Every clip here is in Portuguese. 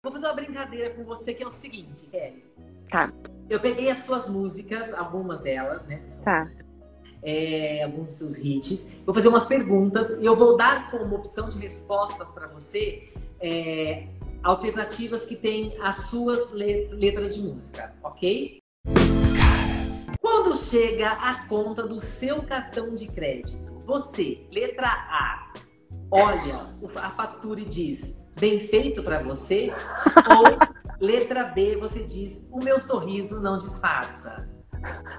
Vou fazer uma brincadeira com você que é o seguinte, Kelly. Tá. Eu peguei as suas músicas, algumas delas, né? Tá. É, alguns dos seus hits. Vou fazer umas perguntas e eu vou dar como opção de respostas para você é, alternativas que têm as suas letras de música, ok? Quando chega a conta do seu cartão de crédito, você, letra A, olha a fatura e diz bem feito para você? Ou letra B, você diz o meu sorriso não disfarça?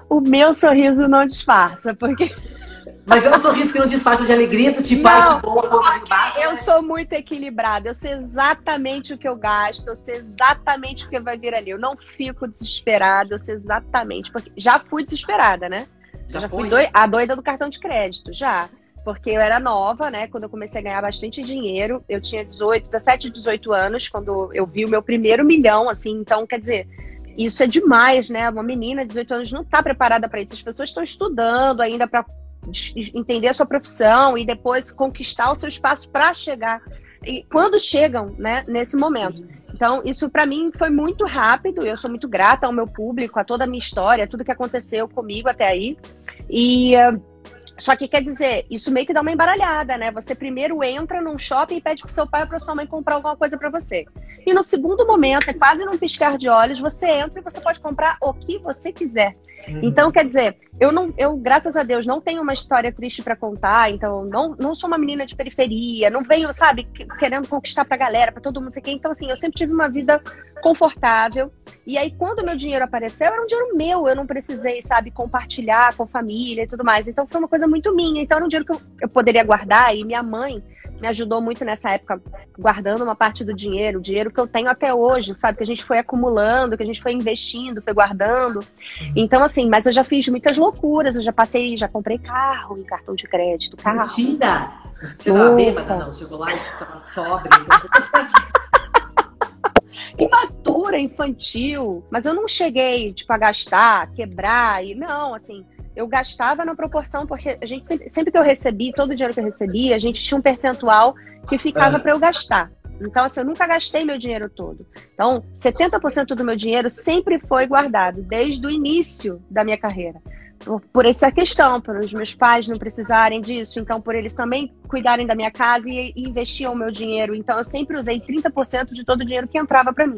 O meu sorriso não disfarça, porque mas é um sorriso que não disfarça de alegria, do tipo, não, bom, Eu né? sou muito equilibrada, eu sei exatamente o que eu gasto, eu sei exatamente o que vai vir ali. Eu não fico desesperada, eu sei exatamente. Porque já fui desesperada, né? Já, já fui doi a doida do cartão de crédito, já. Porque eu era nova, né? Quando eu comecei a ganhar bastante dinheiro, eu tinha 18, 17, 18 anos, quando eu vi o meu primeiro milhão, assim. Então, quer dizer, isso é demais, né? Uma menina de 18 anos não está preparada para isso. As pessoas estão estudando ainda para entender a sua profissão e depois conquistar o seu espaço para chegar. E quando chegam, né, nesse momento. Então, isso para mim foi muito rápido. Eu sou muito grata ao meu público, a toda a minha história, tudo que aconteceu comigo até aí. E uh, só que quer dizer, isso meio que dá uma embaralhada, né? Você primeiro entra num shopping e pede pro seu pai ou pra sua mãe comprar alguma coisa para você. E no segundo momento, é quase num piscar de olhos, você entra e você pode comprar o que você quiser. Uhum. Então, quer dizer, eu não, eu, graças a Deus, não tenho uma história triste para contar, então não, não sou uma menina de periferia, não venho, sabe, querendo conquistar pra galera, pra todo mundo, sei quem. Então, assim, eu sempre tive uma vida confortável. E aí, quando meu dinheiro apareceu, era um dinheiro meu, eu não precisei, sabe, compartilhar com família e tudo mais. Então, foi uma coisa muito minha. Então, era um dinheiro que eu, eu poderia guardar e minha mãe me ajudou muito nessa época, guardando uma parte do dinheiro, o dinheiro que eu tenho até hoje, sabe? Que a gente foi acumulando, que a gente foi investindo, foi guardando. Então, assim, mas eu já fiz muitas loucuras, eu já passei, já comprei carro em cartão de crédito. Carro. Mentira! Você tava bêbada, não? Chegou lá e tava sóbria. Imatura, infantil. Mas eu não cheguei, tipo, a gastar, quebrar e não, assim eu gastava na proporção, porque a gente sempre, sempre que eu recebi, todo o dinheiro que eu recebi, a gente tinha um percentual que ficava é. para eu gastar. Então, assim, eu nunca gastei meu dinheiro todo. Então, 70% do meu dinheiro sempre foi guardado, desde o início da minha carreira. Por, por essa questão, por os meus pais não precisarem disso, então por eles também cuidarem da minha casa e, e investiam o meu dinheiro. Então, eu sempre usei 30% de todo o dinheiro que entrava para mim.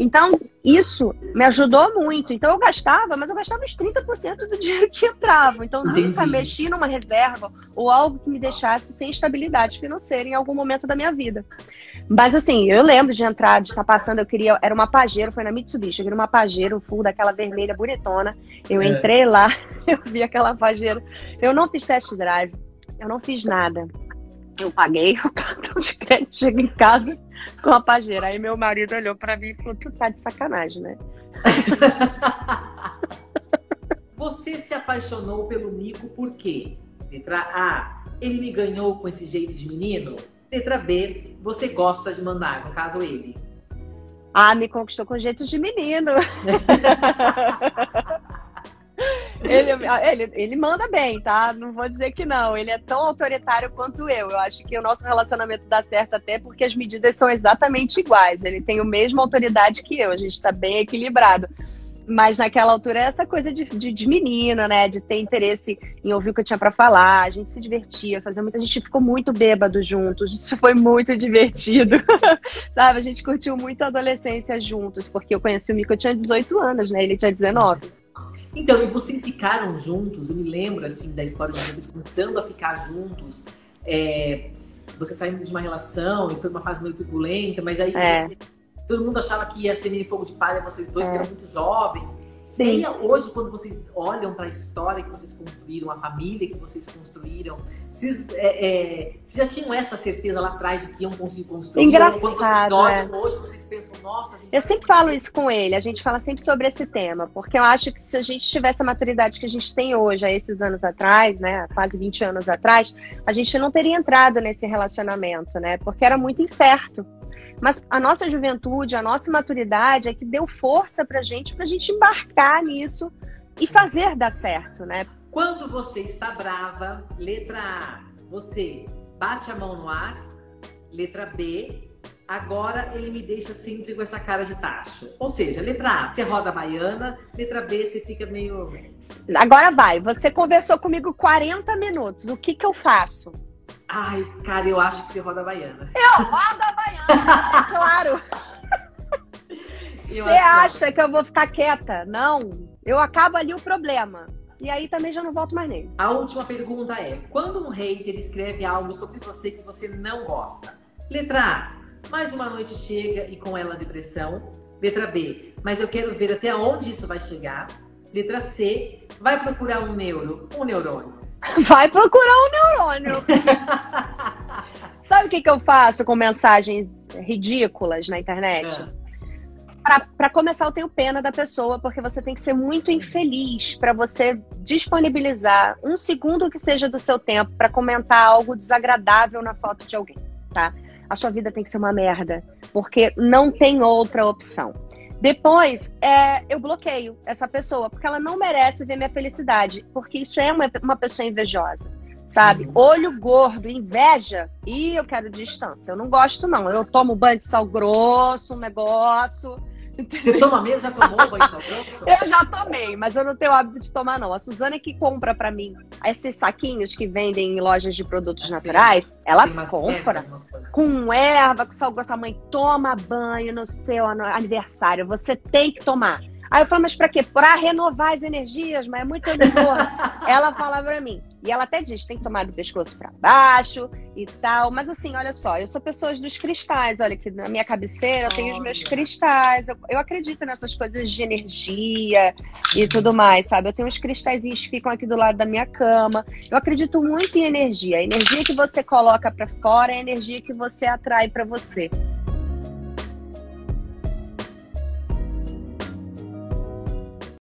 Então, isso me ajudou muito. Então, eu gastava, mas eu gastava os 30% do dinheiro que entrava. Então, Entendi. nunca mexi numa reserva ou algo que me deixasse sem estabilidade financeira em algum momento da minha vida. Mas, assim, eu lembro de entrar, de estar passando, eu queria, era uma Pajero, foi na Mitsubishi, eu queria uma Pajero full daquela vermelha bonitona. Eu é. entrei lá, eu vi aquela Pajero. Eu não fiz test drive, eu não fiz nada. Eu paguei o cartão de crédito, cheguei em casa com a pajeira. Aí meu marido olhou para mim e falou: Tu tá de sacanagem, né? Você se apaixonou pelo Mico por quê? Letra A, ele me ganhou com esse jeito de menino? Letra B, você gosta de mandar, no caso ele. Ah, me conquistou com jeito de menino. ele, ele, ele manda bem, tá? Não vou dizer que não. Ele é tão autoritário quanto eu. Eu acho que o nosso relacionamento dá certo até porque as medidas são exatamente iguais. Ele tem a mesma autoridade que eu. A gente tá bem equilibrado. Mas naquela altura é essa coisa de, de, de né? De ter interesse em ouvir o que eu tinha para falar. A gente se divertia, fazia muita. A gente ficou muito bêbado juntos. Isso foi muito divertido. Sabe? A gente curtiu muito a adolescência juntos, porque eu conheci o Mico, eu tinha 18 anos, né? Ele tinha 19. Então, e vocês ficaram juntos? Eu me lembro, assim, da história de vocês começando a ficar juntos. É, você saindo de uma relação e foi uma fase meio turbulenta, mas aí é. você, todo mundo achava que ia ser meio fogo de palha vocês dois, é. que eram muito jovens. Sim. hoje, quando vocês olham para a história que vocês construíram, a família que vocês construíram, vocês, é, é, vocês, já tinham essa certeza lá atrás de que iam conseguir construir? Engraçado, quando vocês olham, é. hoje vocês pensam, nossa, gente... Eu sempre falo isso com ele, a gente fala sempre sobre esse tema, porque eu acho que se a gente tivesse a maturidade que a gente tem hoje, há esses anos atrás, né, quase 20 anos atrás, a gente não teria entrado nesse relacionamento, né, porque era muito incerto. Mas a nossa juventude, a nossa maturidade é que deu força pra gente, pra gente embarcar nisso e fazer dar certo, né? Quando você está brava, letra A, você bate a mão no ar. Letra B, Agora ele me deixa sempre com essa cara de tacho. Ou seja, letra A, você roda a baiana, letra B, você fica meio. Agora vai, você conversou comigo 40 minutos. O que que eu faço? Ai, cara, eu acho que você roda a baiana. Eu rodo a baiana, claro. Você acha que eu vou ficar quieta? Não. Eu acabo ali o problema. E aí também já não volto mais nele. A última pergunta é: quando um hater escreve algo sobre você que você não gosta? Letra A, mais uma noite chega e com ela depressão. Letra B, mas eu quero ver até onde isso vai chegar. Letra C, vai procurar um neuro, um neurônio. Vai procurar um neurônio. Sabe o que, que eu faço com mensagens ridículas na internet? É para começar, eu tenho pena da pessoa, porque você tem que ser muito infeliz para você disponibilizar um segundo que seja do seu tempo para comentar algo desagradável na foto de alguém, tá? A sua vida tem que ser uma merda, porque não tem outra opção. Depois, é, eu bloqueio essa pessoa, porque ela não merece ver minha felicidade, porque isso é uma, uma pessoa invejosa sabe? Olho gordo, inveja, e eu quero distância. Eu não gosto, não. Eu tomo banho de sal grosso, um negócio. Você toma mesmo? Já tomou banho de sal grosso? eu já tomei, mas eu não tenho hábito de tomar, não. A Suzana é que compra para mim esses saquinhos que vendem em lojas de produtos assim, naturais. Ela compra ervas, com erva, com sal grosso. A mãe toma banho no seu aniversário. Você tem que tomar. Aí eu falo, mas pra quê? Pra renovar as energias, mas é muito animador. ela fala pra mim. E ela até diz, tem que tomar do pescoço para baixo e tal. Mas assim, olha só, eu sou pessoa dos cristais. Olha, que na minha cabeceira eu tenho os meus cristais. Eu, eu, acredito nessas coisas de energia e tudo mais, sabe? Eu tenho uns cristalzinhos que ficam aqui do lado da minha cama. Eu acredito muito em energia. A energia que você coloca para fora é a energia que você atrai para você.